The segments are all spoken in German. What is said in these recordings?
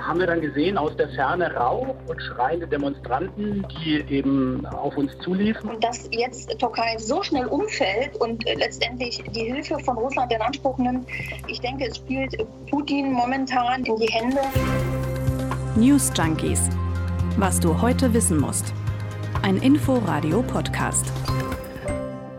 haben wir dann gesehen aus der Ferne Rauch und schreiende Demonstranten, die eben auf uns zuliefen. Und dass jetzt Türkei so schnell umfällt und äh, letztendlich die Hilfe von Russland in Anspruch nimmt, ich denke, es spielt Putin momentan in die Hände. News Junkies. Was du heute wissen musst. Ein Info-Radio-Podcast.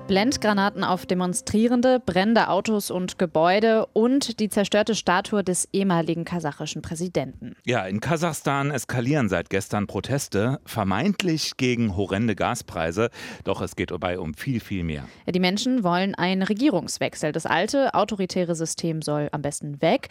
Blendgranaten auf Demonstrierende, brennende Autos und Gebäude und die zerstörte Statue des ehemaligen kasachischen Präsidenten. Ja, in Kasachstan eskalieren seit gestern Proteste, vermeintlich gegen horrende Gaspreise. Doch es geht dabei um viel, viel mehr. Ja, die Menschen wollen einen Regierungswechsel. Das alte autoritäre System soll am besten weg.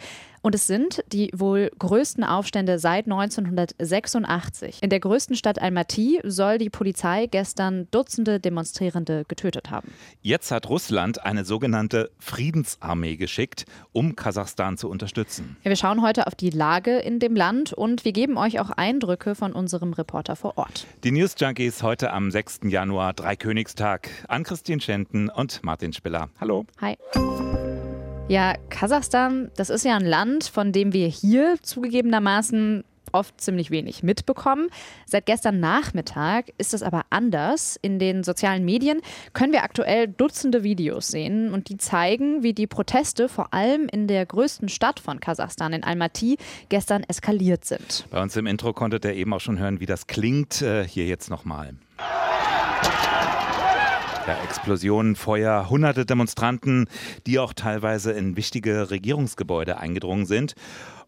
Und es sind die wohl größten Aufstände seit 1986. In der größten Stadt Almaty soll die Polizei gestern Dutzende Demonstrierende getötet haben. Jetzt hat Russland eine sogenannte Friedensarmee geschickt, um Kasachstan zu unterstützen. Ja, wir schauen heute auf die Lage in dem Land und wir geben euch auch Eindrücke von unserem Reporter vor Ort. Die News Junkies heute am 6. Januar, Dreikönigstag. An Christine Schenten und Martin Spiller. Hallo. Hi. Ja, Kasachstan, das ist ja ein Land, von dem wir hier zugegebenermaßen oft ziemlich wenig mitbekommen. Seit gestern Nachmittag ist es aber anders. In den sozialen Medien können wir aktuell Dutzende Videos sehen und die zeigen, wie die Proteste vor allem in der größten Stadt von Kasachstan, in Almaty, gestern eskaliert sind. Bei uns im Intro konntet ihr eben auch schon hören, wie das klingt. Äh, hier jetzt nochmal. Ja, Explosionen, Feuer, hunderte Demonstranten, die auch teilweise in wichtige Regierungsgebäude eingedrungen sind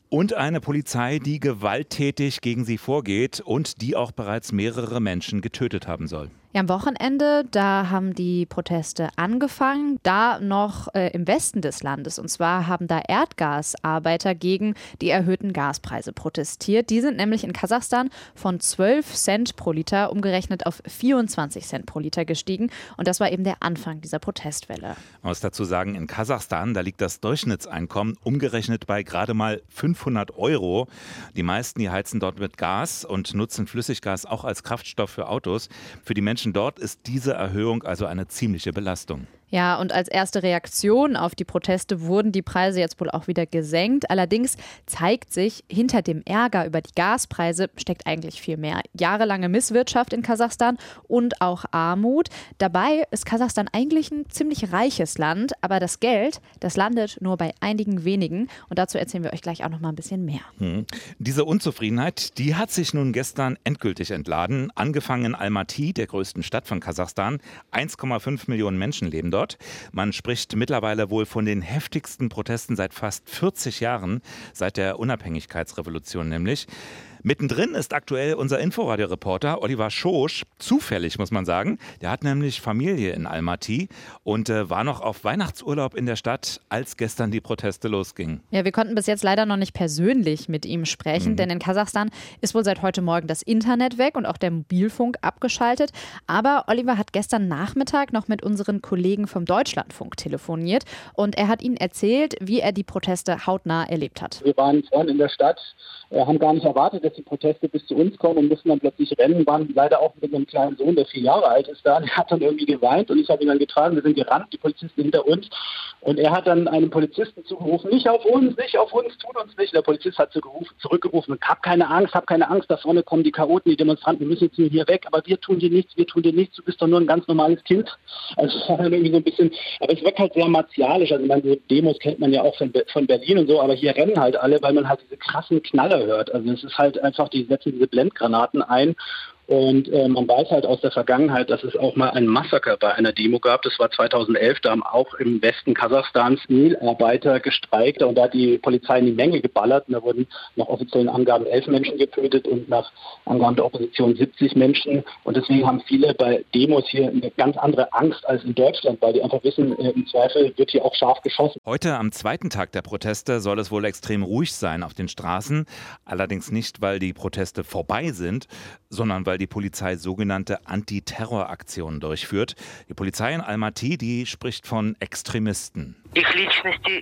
und eine Polizei, die gewalttätig gegen sie vorgeht und die auch bereits mehrere Menschen getötet haben soll. Ja, am Wochenende, da haben die Proteste angefangen, da noch äh, im Westen des Landes. Und zwar haben da Erdgasarbeiter gegen die erhöhten Gaspreise protestiert. Die sind nämlich in Kasachstan von 12 Cent pro Liter umgerechnet auf 24 Cent pro Liter gestiegen. Und das war eben der Anfang dieser Protestwelle. Man muss dazu sagen, in Kasachstan, da liegt das Durchschnittseinkommen umgerechnet bei gerade mal 500 Euro. Die meisten, die heizen dort mit Gas und nutzen Flüssiggas auch als Kraftstoff für Autos. Für die Menschen Menschen dort ist diese Erhöhung also eine ziemliche Belastung. Ja, und als erste Reaktion auf die Proteste wurden die Preise jetzt wohl auch wieder gesenkt. Allerdings zeigt sich, hinter dem Ärger über die Gaspreise steckt eigentlich viel mehr. Jahrelange Misswirtschaft in Kasachstan und auch Armut. Dabei ist Kasachstan eigentlich ein ziemlich reiches Land, aber das Geld, das landet nur bei einigen wenigen. Und dazu erzählen wir euch gleich auch noch mal ein bisschen mehr. Hm. Diese Unzufriedenheit, die hat sich nun gestern endgültig entladen. Angefangen in Almaty, der größten Stadt von Kasachstan. 1,5 Millionen Menschen leben dort dort. Man spricht mittlerweile wohl von den heftigsten Protesten seit fast 40 Jahren, seit der Unabhängigkeitsrevolution nämlich. Mittendrin ist aktuell unser Inforadio-Reporter Oliver Schosch. Zufällig, muss man sagen. Der hat nämlich Familie in Almaty und äh, war noch auf Weihnachtsurlaub in der Stadt, als gestern die Proteste losgingen. Ja, wir konnten bis jetzt leider noch nicht persönlich mit ihm sprechen, mhm. denn in Kasachstan ist wohl seit heute Morgen das Internet weg und auch der Mobilfunk abgeschaltet. Aber Oliver hat gestern Nachmittag noch mit unseren Kollegen vom Deutschlandfunk telefoniert und er hat ihnen erzählt, wie er die Proteste hautnah erlebt hat. Wir waren vorhin in der Stadt, äh, haben gar nicht erwartet, dass die Proteste bis zu uns kommen und mussten dann plötzlich rennen, waren leider auch mit einem kleinen Sohn, der vier Jahre alt ist da, der hat dann irgendwie geweint und ich habe ihn dann getragen, wir sind gerannt, die Polizisten hinter uns und er hat dann einem Polizisten zugerufen, nicht auf uns, nicht auf uns, tut uns nicht. Der Polizist hat zurückgerufen, hab keine Angst, hab keine Angst, da vorne kommen die Chaoten, die Demonstranten, müssen jetzt hier weg, aber wir tun dir nichts, wir tun dir nichts, du bist doch nur ein ganz normales Kind. Also es war irgendwie so ein bisschen, aber es wirkt halt sehr martialisch, also meine Demos kennt man ja auch von, von Berlin und so, aber hier rennen halt alle, weil man halt diese krassen Knaller hört. Also es ist halt einfach, die setzen diese Blendgranaten ein und äh, man weiß halt aus der Vergangenheit, dass es auch mal ein Massaker bei einer Demo gab. Das war 2011. Da haben auch im Westen Kasachstans Milarbeiter gestreikt und da hat die Polizei in die Menge geballert. Und da wurden nach offiziellen Angaben elf Menschen getötet und nach Angaben der Opposition 70 Menschen. Und deswegen haben viele bei Demos hier eine ganz andere Angst als in Deutschland, weil die einfach wissen, äh, im Zweifel wird hier auch scharf geschossen. Heute am zweiten Tag der Proteste soll es wohl extrem ruhig sein auf den Straßen. Allerdings nicht, weil die Proteste vorbei sind, sondern weil die Polizei sogenannte Antiterroraktionen durchführt. Die Polizei in Almaty, die spricht von Extremisten.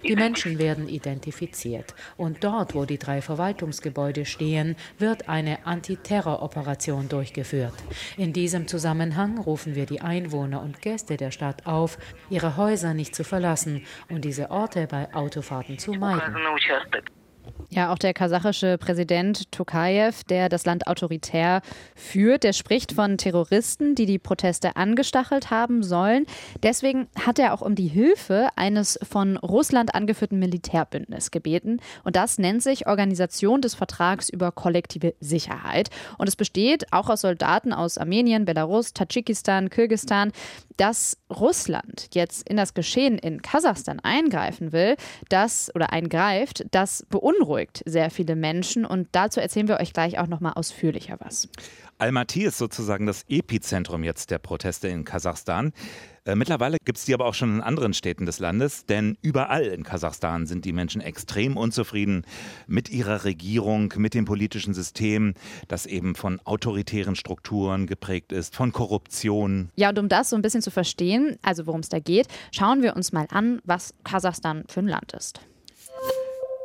Die Menschen werden identifiziert und dort, wo die drei Verwaltungsgebäude stehen, wird eine Antiterroroperation durchgeführt. In diesem Zusammenhang rufen wir die Einwohner und Gäste der Stadt auf, ihre Häuser nicht zu verlassen und diese Orte bei Autofahrten zu meiden. Ja, auch der kasachische Präsident Tokayev, der das Land autoritär führt, der spricht von Terroristen, die die Proteste angestachelt haben sollen. Deswegen hat er auch um die Hilfe eines von Russland angeführten Militärbündnisses gebeten. Und das nennt sich Organisation des Vertrags über kollektive Sicherheit. Und es besteht auch aus Soldaten aus Armenien, Belarus, Tadschikistan, Kirgistan. Dass Russland jetzt in das Geschehen in Kasachstan eingreifen will, das oder eingreift, das beunruhigt sehr viele Menschen und dazu erzählen wir euch gleich auch noch mal ausführlicher was. Almaty ist sozusagen das Epizentrum jetzt der Proteste in Kasachstan. Äh, mittlerweile gibt es die aber auch schon in anderen Städten des Landes, denn überall in Kasachstan sind die Menschen extrem unzufrieden mit ihrer Regierung, mit dem politischen System, das eben von autoritären Strukturen geprägt ist, von Korruption. Ja, und um das so ein bisschen zu verstehen, also worum es da geht, schauen wir uns mal an, was Kasachstan für ein Land ist.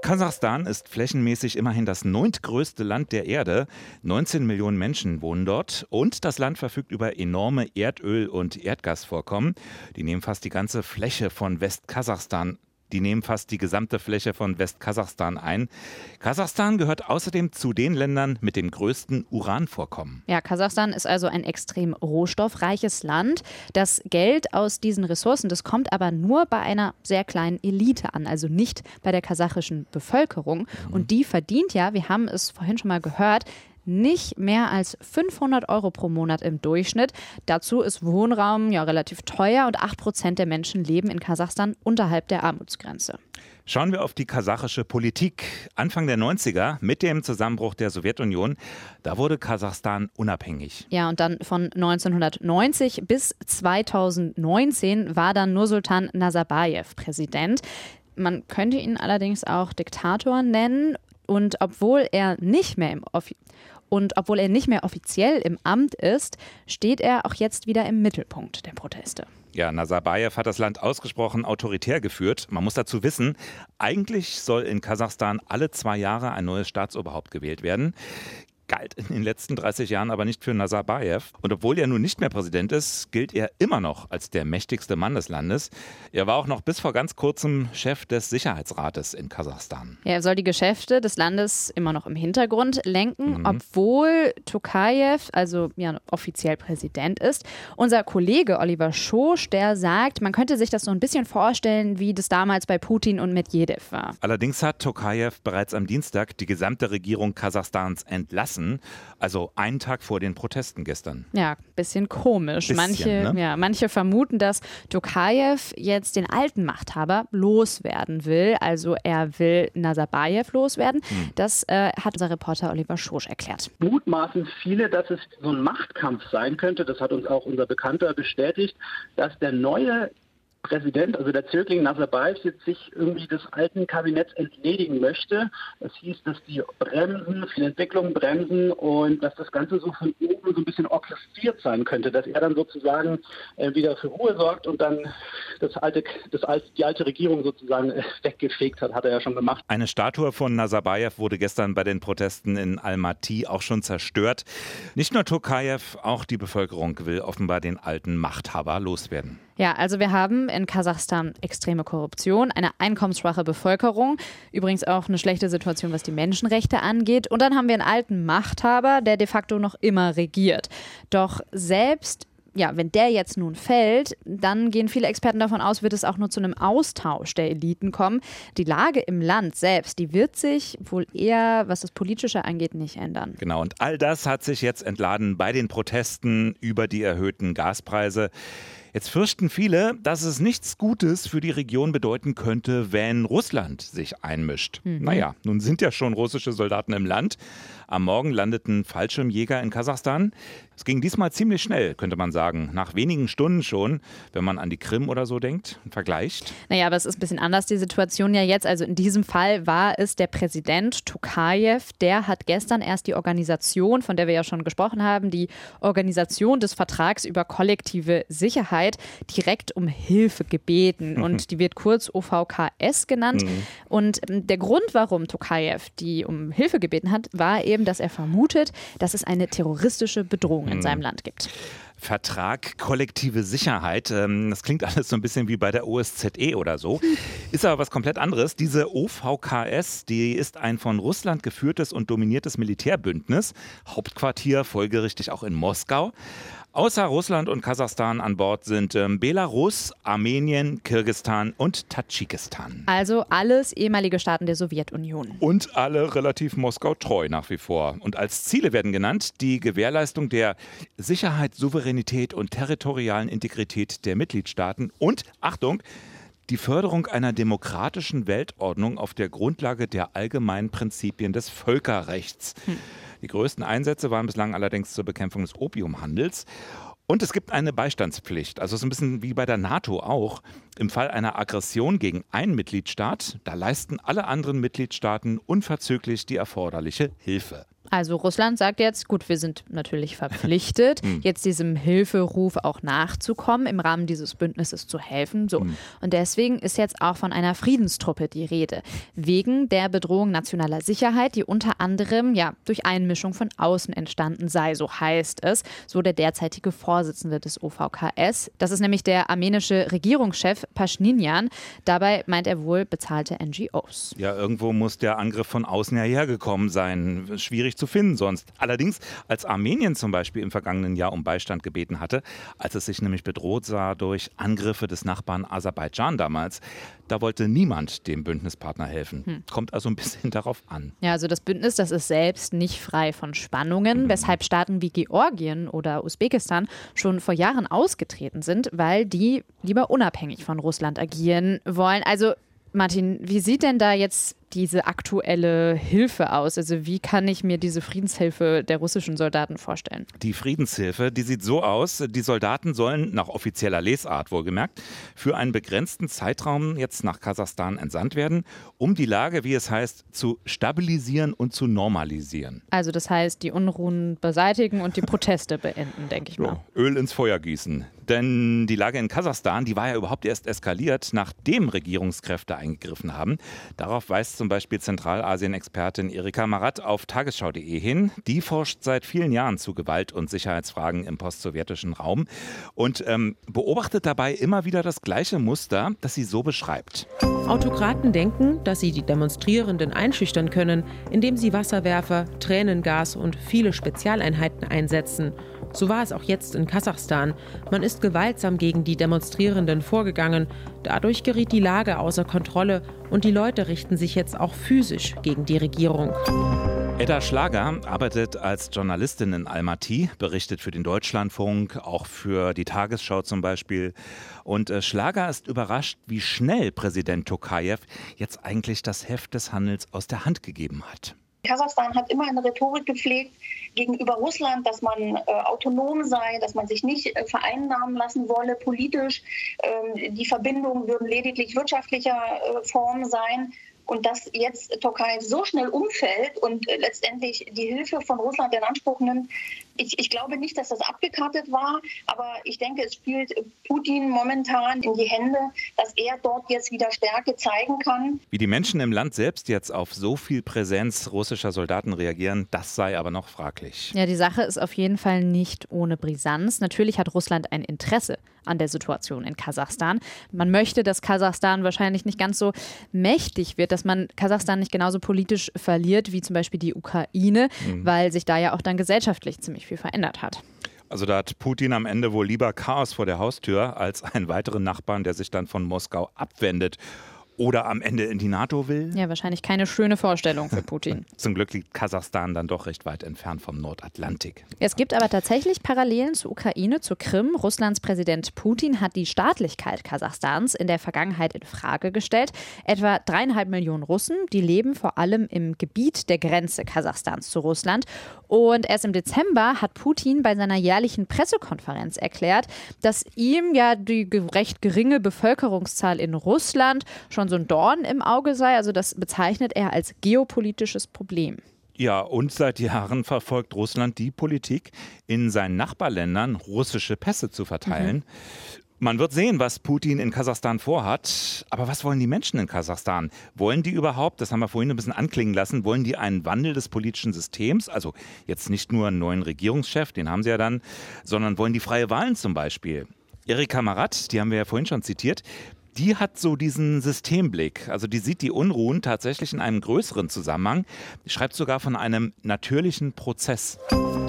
Kasachstan ist flächenmäßig immerhin das neuntgrößte Land der Erde. 19 Millionen Menschen wohnen dort und das Land verfügt über enorme Erdöl- und Erdgasvorkommen. Die nehmen fast die ganze Fläche von Westkasachstan die nehmen fast die gesamte Fläche von Westkasachstan ein. Kasachstan gehört außerdem zu den Ländern mit dem größten Uranvorkommen. Ja, Kasachstan ist also ein extrem rohstoffreiches Land. Das Geld aus diesen Ressourcen, das kommt aber nur bei einer sehr kleinen Elite an, also nicht bei der kasachischen Bevölkerung. Mhm. Und die verdient ja, wir haben es vorhin schon mal gehört, nicht mehr als 500 Euro pro Monat im Durchschnitt. Dazu ist Wohnraum ja relativ teuer und 8 Prozent der Menschen leben in Kasachstan unterhalb der Armutsgrenze. Schauen wir auf die kasachische Politik. Anfang der 90er, mit dem Zusammenbruch der Sowjetunion, da wurde Kasachstan unabhängig. Ja, und dann von 1990 bis 2019 war dann Nursultan Nazarbayev Präsident. Man könnte ihn allerdings auch Diktator nennen. Und obwohl er nicht mehr im Offi und obwohl er nicht mehr offiziell im Amt ist, steht er auch jetzt wieder im Mittelpunkt der Proteste. Ja, Nazarbayev hat das Land ausgesprochen autoritär geführt. Man muss dazu wissen, eigentlich soll in Kasachstan alle zwei Jahre ein neues Staatsoberhaupt gewählt werden galt in den letzten 30 Jahren aber nicht für Nazarbayev. Und obwohl er nun nicht mehr Präsident ist, gilt er immer noch als der mächtigste Mann des Landes. Er war auch noch bis vor ganz kurzem Chef des Sicherheitsrates in Kasachstan. Ja, er soll die Geschäfte des Landes immer noch im Hintergrund lenken, mhm. obwohl Tokayev, also ja, offiziell Präsident ist. Unser Kollege Oliver Schosch, der sagt, man könnte sich das so ein bisschen vorstellen, wie das damals bei Putin und Medvedev war. Allerdings hat Tokayev bereits am Dienstag die gesamte Regierung Kasachstans entlassen lassen. Also einen Tag vor den Protesten gestern. Ja, bisschen komisch. Bisschen, manche, ne? ja, manche vermuten, dass Tokayev jetzt den alten Machthaber loswerden will. Also er will Nazarbayev loswerden. Hm. Das äh, hat unser Reporter Oliver Schosch erklärt. Mutmaßen viele, dass es so ein Machtkampf sein könnte. Das hat uns auch unser Bekannter bestätigt, dass der neue Präsident, also der Zögling Nazarbayev, jetzt sich irgendwie des alten Kabinetts entledigen möchte. Es hieß, dass die bremsen, die Entwicklung bremsen und dass das Ganze so von oben so ein bisschen orchestriert sein könnte, dass er dann sozusagen äh, wieder für Ruhe sorgt und dann das alte, das alte, die alte Regierung sozusagen äh, weggefegt hat, hat er ja schon gemacht. Eine Statue von Nazarbayev wurde gestern bei den Protesten in Almaty auch schon zerstört. Nicht nur Tokayev, auch die Bevölkerung will offenbar den alten Machthaber loswerden. Ja, also wir haben in Kasachstan extreme Korruption, eine einkommensschwache Bevölkerung, übrigens auch eine schlechte Situation, was die Menschenrechte angeht. Und dann haben wir einen alten Machthaber, der de facto noch immer regiert. Doch selbst ja, wenn der jetzt nun fällt, dann gehen viele Experten davon aus, wird es auch nur zu einem Austausch der Eliten kommen. Die Lage im Land selbst, die wird sich wohl eher, was das Politische angeht, nicht ändern. Genau, und all das hat sich jetzt entladen bei den Protesten über die erhöhten Gaspreise. Jetzt fürchten viele, dass es nichts Gutes für die Region bedeuten könnte, wenn Russland sich einmischt. Mhm. Naja, nun sind ja schon russische Soldaten im Land. Am Morgen landeten Fallschirmjäger in Kasachstan. Es ging diesmal ziemlich schnell, könnte man sagen. Nach wenigen Stunden schon, wenn man an die Krim oder so denkt, vergleicht. Naja, aber es ist ein bisschen anders, die Situation ja jetzt. Also in diesem Fall war es der Präsident Tokayev, der hat gestern erst die Organisation, von der wir ja schon gesprochen haben, die Organisation des Vertrags über kollektive Sicherheit weltweit direkt um Hilfe gebeten. Und die wird kurz OVKS genannt. Mhm. Und ähm, der Grund, warum Tokayev die um Hilfe gebeten hat, war eben, dass er vermutet, dass es eine terroristische Bedrohung in mhm. seinem Land gibt. Vertrag kollektive Sicherheit. Ähm, das klingt alles so ein bisschen wie bei der OSZE oder so. Ist aber was komplett anderes. Diese OVKS, die ist ein von Russland geführtes und dominiertes Militärbündnis. Hauptquartier folgerichtig auch in Moskau. Außer Russland und Kasachstan an Bord sind ähm, Belarus, Armenien, Kirgistan und Tadschikistan. Also alles ehemalige Staaten der Sowjetunion. Und alle relativ Moskau treu nach wie vor. Und als Ziele werden genannt die Gewährleistung der Sicherheit, Souveränität und territorialen Integrität der Mitgliedstaaten und, Achtung, die Förderung einer demokratischen Weltordnung auf der Grundlage der allgemeinen Prinzipien des Völkerrechts. Hm. Die größten Einsätze waren bislang allerdings zur Bekämpfung des Opiumhandels. Und es gibt eine Beistandspflicht, also so ein bisschen wie bei der NATO auch. Im Fall einer Aggression gegen einen Mitgliedstaat, da leisten alle anderen Mitgliedstaaten unverzüglich die erforderliche Hilfe. Also Russland sagt jetzt, gut, wir sind natürlich verpflichtet, hm. jetzt diesem Hilferuf auch nachzukommen, im Rahmen dieses Bündnisses zu helfen. So. Hm. Und deswegen ist jetzt auch von einer Friedenstruppe die Rede. Wegen der Bedrohung nationaler Sicherheit, die unter anderem ja durch Einmischung von außen entstanden sei, so heißt es, so der derzeitige Vorsitzende des OVKS. Das ist nämlich der armenische Regierungschef Pashinyan. Dabei meint er wohl bezahlte NGOs. Ja, irgendwo muss der Angriff von außen ja hergekommen sein. Schwierig zu zu finden sonst. Allerdings, als Armenien zum Beispiel im vergangenen Jahr um Beistand gebeten hatte, als es sich nämlich bedroht sah durch Angriffe des Nachbarn Aserbaidschan damals, da wollte niemand dem Bündnispartner helfen. Hm. Kommt also ein bisschen darauf an. Ja, also das Bündnis, das ist selbst nicht frei von Spannungen, mhm. weshalb Staaten wie Georgien oder Usbekistan schon vor Jahren ausgetreten sind, weil die lieber unabhängig von Russland agieren wollen. Also Martin, wie sieht denn da jetzt diese aktuelle Hilfe aus? Also wie kann ich mir diese Friedenshilfe der russischen Soldaten vorstellen? Die Friedenshilfe, die sieht so aus, die Soldaten sollen nach offizieller Lesart wohlgemerkt für einen begrenzten Zeitraum jetzt nach Kasachstan entsandt werden, um die Lage, wie es heißt, zu stabilisieren und zu normalisieren. Also das heißt, die Unruhen beseitigen und die Proteste beenden, denke ich mal. So, Öl ins Feuer gießen. Denn die Lage in Kasachstan, die war ja überhaupt erst eskaliert, nachdem Regierungskräfte eingegriffen haben. Darauf weist zum Beispiel Zentralasien-Expertin Erika Marat auf tagesschau.de hin. Die forscht seit vielen Jahren zu Gewalt- und Sicherheitsfragen im postsowjetischen Raum und ähm, beobachtet dabei immer wieder das gleiche Muster, das sie so beschreibt. Autokraten denken, dass sie die Demonstrierenden einschüchtern können, indem sie Wasserwerfer, Tränengas und viele Spezialeinheiten einsetzen. So war es auch jetzt in Kasachstan. Man ist gewaltsam gegen die Demonstrierenden vorgegangen. Dadurch geriet die Lage außer Kontrolle und die Leute richten sich jetzt auch physisch gegen die Regierung. Edda Schlager arbeitet als Journalistin in Almaty, berichtet für den Deutschlandfunk, auch für die Tagesschau zum Beispiel. Und äh, Schlager ist überrascht, wie schnell Präsident Tokayev jetzt eigentlich das Heft des Handels aus der Hand gegeben hat. Kasachstan hat immer eine Rhetorik gepflegt gegenüber Russland, dass man äh, autonom sei, dass man sich nicht äh, vereinnahmen lassen wolle politisch. Ähm, die Verbindungen würden lediglich wirtschaftlicher äh, Form sein. Und dass jetzt Türkei so schnell umfällt und äh, letztendlich die Hilfe von Russland in Anspruch nimmt, ich, ich, glaube nicht, dass das abgekartet war, aber ich denke, es spielt Putin momentan in die Hände, dass er dort jetzt wieder Stärke zeigen kann. Wie die Menschen im Land selbst jetzt auf so viel Präsenz russischer Soldaten reagieren, das sei aber noch fraglich. Ja, die Sache ist auf jeden Fall nicht ohne Brisanz. Natürlich hat Russland ein Interesse an der Situation in Kasachstan. Man möchte, dass Kasachstan wahrscheinlich nicht ganz so mächtig wird, dass man Kasachstan nicht genauso politisch verliert wie zum Beispiel die Ukraine, mhm. weil sich da ja auch dann gesellschaftlich ziemlich viel verändert hat. Also da hat Putin am Ende wohl lieber Chaos vor der Haustür als einen weiteren Nachbarn, der sich dann von Moskau abwendet oder am Ende in die NATO will. Ja, wahrscheinlich keine schöne Vorstellung für Putin. Zum Glück liegt Kasachstan dann doch recht weit entfernt vom Nordatlantik. Es gibt aber tatsächlich Parallelen zur Ukraine, zur Krim. Russlands Präsident Putin hat die Staatlichkeit Kasachstans in der Vergangenheit in Frage gestellt. Etwa dreieinhalb Millionen Russen, die leben vor allem im Gebiet der Grenze Kasachstans zu Russland. Und erst im Dezember hat Putin bei seiner jährlichen Pressekonferenz erklärt, dass ihm ja die recht geringe Bevölkerungszahl in Russland schon so ein Dorn im Auge sei. Also das bezeichnet er als geopolitisches Problem. Ja, und seit Jahren verfolgt Russland die Politik, in seinen Nachbarländern russische Pässe zu verteilen. Mhm. Man wird sehen, was Putin in Kasachstan vorhat. Aber was wollen die Menschen in Kasachstan? Wollen die überhaupt, das haben wir vorhin ein bisschen anklingen lassen, wollen die einen Wandel des politischen Systems? Also jetzt nicht nur einen neuen Regierungschef, den haben sie ja dann, sondern wollen die freie Wahlen zum Beispiel? Erika Marat, die haben wir ja vorhin schon zitiert, die hat so diesen Systemblick. Also die sieht die Unruhen tatsächlich in einem größeren Zusammenhang. Schreibt sogar von einem natürlichen Prozess.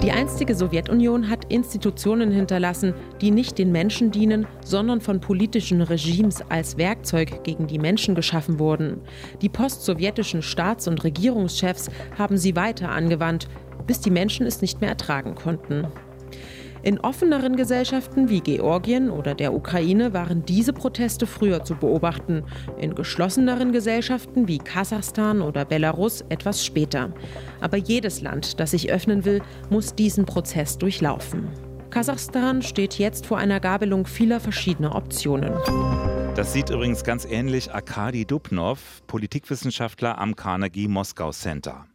Die einstige Sowjetunion hat Institutionen hinterlassen, die nicht den Menschen dienen, sondern von politischen Regimes als Werkzeug gegen die Menschen geschaffen wurden. Die postsowjetischen Staats- und Regierungschefs haben sie weiter angewandt, bis die Menschen es nicht mehr ertragen konnten. In offeneren Gesellschaften wie Georgien oder der Ukraine waren diese Proteste früher zu beobachten, in geschlosseneren Gesellschaften wie Kasachstan oder Belarus etwas später. Aber jedes Land, das sich öffnen will, muss diesen Prozess durchlaufen. Kasachstan steht jetzt vor einer Gabelung vieler verschiedener Optionen. Das sieht übrigens ganz ähnlich Arkadi Dubnov, Politikwissenschaftler am Carnegie Moskau Center.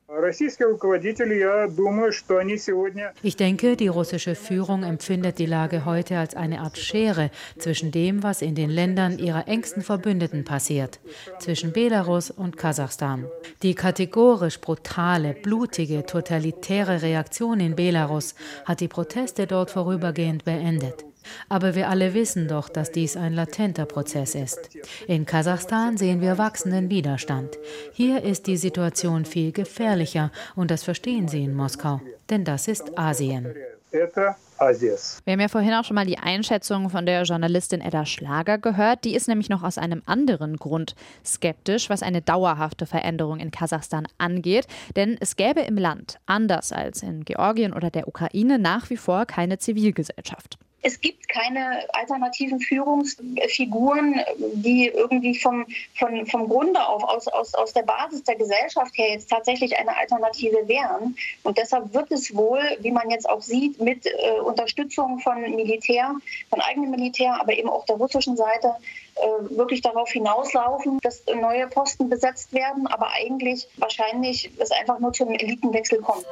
Ich denke, die russische Führung empfindet die Lage heute als eine Art Schere zwischen dem, was in den Ländern ihrer engsten Verbündeten passiert, zwischen Belarus und Kasachstan. Die kategorisch brutale, blutige, totalitäre Reaktion in Belarus hat die Proteste dort vorübergehend beendet. Aber wir alle wissen doch, dass dies ein latenter Prozess ist. In Kasachstan sehen wir wachsenden Widerstand. Hier ist die Situation viel gefährlicher und das verstehen Sie in Moskau, denn das ist Asien. Wir haben ja vorhin auch schon mal die Einschätzung von der Journalistin Edda Schlager gehört. Die ist nämlich noch aus einem anderen Grund skeptisch, was eine dauerhafte Veränderung in Kasachstan angeht. Denn es gäbe im Land, anders als in Georgien oder der Ukraine, nach wie vor keine Zivilgesellschaft. Es gibt keine alternativen Führungsfiguren, die irgendwie vom, von, vom Grunde auf, aus, aus, aus der Basis der Gesellschaft her jetzt tatsächlich eine Alternative wären. Und deshalb wird es wohl, wie man jetzt auch sieht, mit äh, Unterstützung von Militär, von eigenem Militär, aber eben auch der russischen Seite, äh, wirklich darauf hinauslaufen, dass neue Posten besetzt werden, aber eigentlich wahrscheinlich es einfach nur zum Elitenwechsel kommt.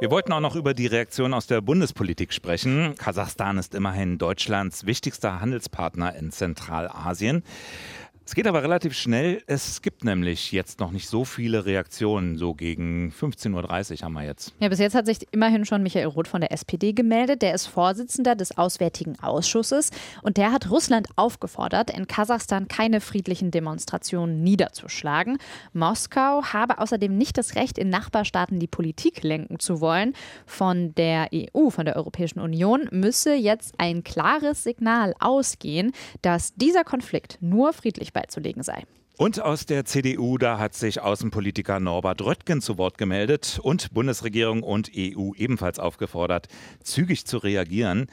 Wir wollten auch noch über die Reaktion aus der Bundespolitik sprechen. Kasachstan ist immerhin Deutschlands wichtigster Handelspartner in Zentralasien. Es geht aber relativ schnell. Es gibt nämlich jetzt noch nicht so viele Reaktionen. So gegen 15.30 Uhr haben wir jetzt. Ja, bis jetzt hat sich immerhin schon Michael Roth von der SPD gemeldet. Der ist Vorsitzender des Auswärtigen Ausschusses und der hat Russland aufgefordert, in Kasachstan keine friedlichen Demonstrationen niederzuschlagen. Moskau habe außerdem nicht das Recht, in Nachbarstaaten die Politik lenken zu wollen. Von der EU, von der Europäischen Union, müsse jetzt ein klares Signal ausgehen, dass dieser Konflikt nur friedlich beizulegen sei. Und aus der CDU, da hat sich Außenpolitiker Norbert Röttgen zu Wort gemeldet und Bundesregierung und EU ebenfalls aufgefordert, zügig zu reagieren.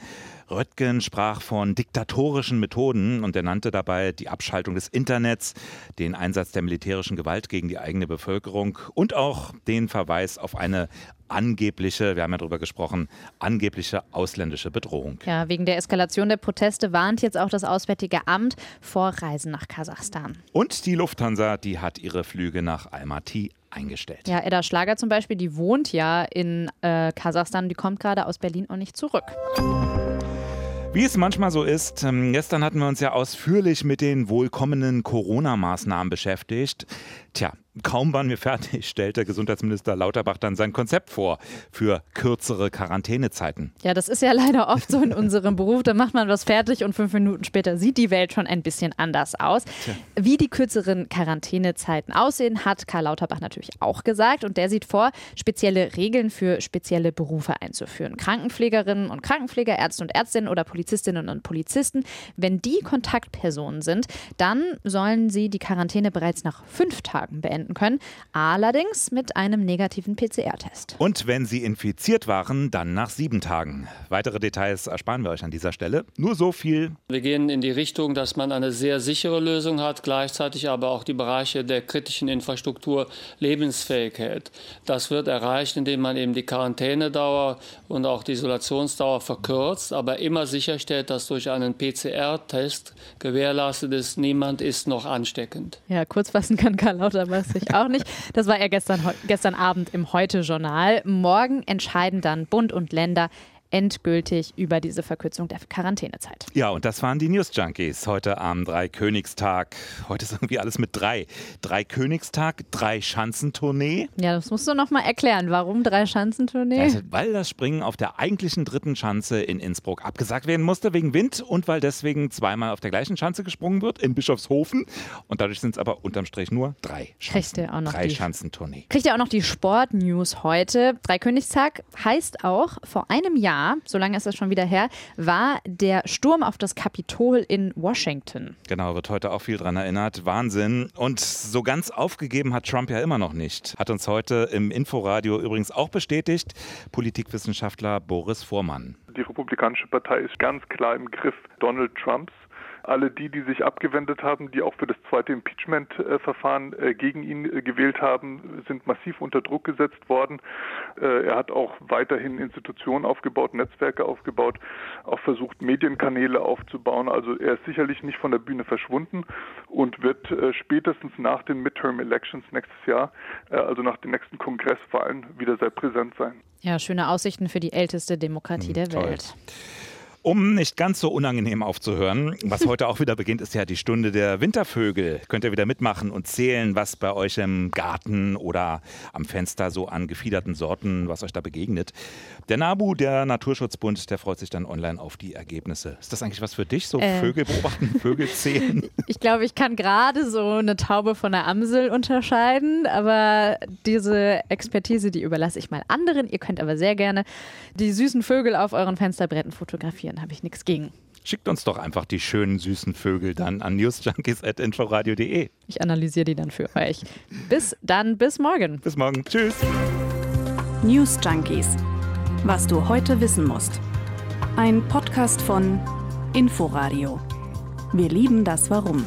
Röttgen sprach von diktatorischen Methoden und er nannte dabei die Abschaltung des Internets, den Einsatz der militärischen Gewalt gegen die eigene Bevölkerung und auch den Verweis auf eine angebliche, wir haben ja darüber gesprochen, angebliche ausländische Bedrohung. Ja, wegen der Eskalation der Proteste warnt jetzt auch das Auswärtige Amt vor Reisen nach Kasachstan. Und die Lufthansa, die hat ihre Flüge nach Almaty eingestellt. Ja, Edda Schlager zum Beispiel, die wohnt ja in äh, Kasachstan, die kommt gerade aus Berlin und nicht zurück. Wie es manchmal so ist, ähm, gestern hatten wir uns ja ausführlich mit den wohlkommenen Corona-Maßnahmen beschäftigt. Tja, Kaum waren wir fertig, stellte Gesundheitsminister Lauterbach dann sein Konzept vor für kürzere Quarantänezeiten. Ja, das ist ja leider oft so in unserem Beruf. Da macht man was fertig und fünf Minuten später sieht die Welt schon ein bisschen anders aus. Tja. Wie die kürzeren Quarantänezeiten aussehen, hat Karl Lauterbach natürlich auch gesagt. Und der sieht vor, spezielle Regeln für spezielle Berufe einzuführen. Krankenpflegerinnen und Krankenpfleger, Ärzte und Ärztinnen oder Polizistinnen und Polizisten, wenn die Kontaktpersonen sind, dann sollen sie die Quarantäne bereits nach fünf Tagen beenden anwenden können, allerdings mit einem negativen PCR-Test. Und wenn sie infiziert waren, dann nach sieben Tagen. Weitere Details ersparen wir euch an dieser Stelle. Nur so viel. Wir gehen in die Richtung, dass man eine sehr sichere Lösung hat, gleichzeitig aber auch die Bereiche der kritischen Infrastruktur lebensfähig hält. Das wird erreicht, indem man eben die Quarantänedauer und auch die Isolationsdauer verkürzt, aber immer sicherstellt, dass durch einen PCR-Test gewährleistet ist, niemand ist noch ansteckend. Ja, kurz fassen kann Karl Lauterbach ich auch nicht. Das war ja gestern, gestern Abend im Heute-Journal. Morgen entscheiden dann Bund und Länder endgültig über diese Verkürzung der Quarantänezeit. Ja, und das waren die News Junkies heute am Dreikönigstag. Heute ist irgendwie alles mit drei. Dreikönigstag, drei Schanzentournee. Ja, das musst du noch mal erklären. Warum drei Schanzentournee? Also, weil das Springen auf der eigentlichen dritten Schanze in Innsbruck abgesagt werden musste wegen Wind und weil deswegen zweimal auf der gleichen Schanze gesprungen wird in Bischofshofen. Und dadurch sind es aber unterm Strich nur drei Schanzen. Kriegt ihr auch noch drei die- Schanzentournee. Kriegt ihr auch noch die Sportnews heute. Dreikönigstag heißt auch, vor einem Jahr, so lange ist das schon wieder her, war der Sturm auf das Kapitol in Washington. Genau, wird heute auch viel dran erinnert. Wahnsinn. Und so ganz aufgegeben hat Trump ja immer noch nicht. Hat uns heute im Inforadio übrigens auch bestätigt, Politikwissenschaftler Boris Vormann. Die Republikanische Partei ist ganz klar im Griff Donald Trumps. Alle die, die sich abgewendet haben, die auch für das zweite Impeachment-Verfahren äh, gegen ihn äh, gewählt haben, sind massiv unter Druck gesetzt worden. Äh, Er hat auch weiterhin Institutionen aufgebaut, Netzwerke aufgebaut, auch versucht, Medienkanäle aufzubauen. Also er ist sicherlich nicht von der Bühne verschwunden und wird spätestens nach den Midterm-Elections nächstes Jahr, also nach den nächsten Kongresswahlen, wieder sehr präsent sein. Ja, schöne Aussichten für die älteste Demokratie der toll. Um nicht ganz so unangenehm aufzuhören, was heute auch wieder beginnt, ist ja die Stunde der Wintervögel. Könnt ihr wieder mitmachen und zählen, was bei euch im Garten oder am Fenster so an gefiederten Sorten, was euch da begegnet. Der NABU, der Naturschutzbund, der freut sich dann online auf die Ergebnisse. Ist das eigentlich was für dich, so Äh. Vögel beobachten, Vögel zählen? Ich glaube, ich kann gerade so eine Taube von einer Amsel unterscheiden, aber diese Expertise, die überlasse ich mal anderen. Ihr könnt aber sehr gerne die süßen Vögel auf euren Fensterbretten fotografieren, habe ich nichts gegen. Schickt uns doch einfach die schönen, süßen Vögel dann an newsjunkies.inforadio.de. Ich analysiere die dann für euch. Bis dann, bis morgen. Bis morgen. Tschüss. News Junkies. Was du heute wissen musst. Ein Podcast von Inforadio. Wir lieben das Warum.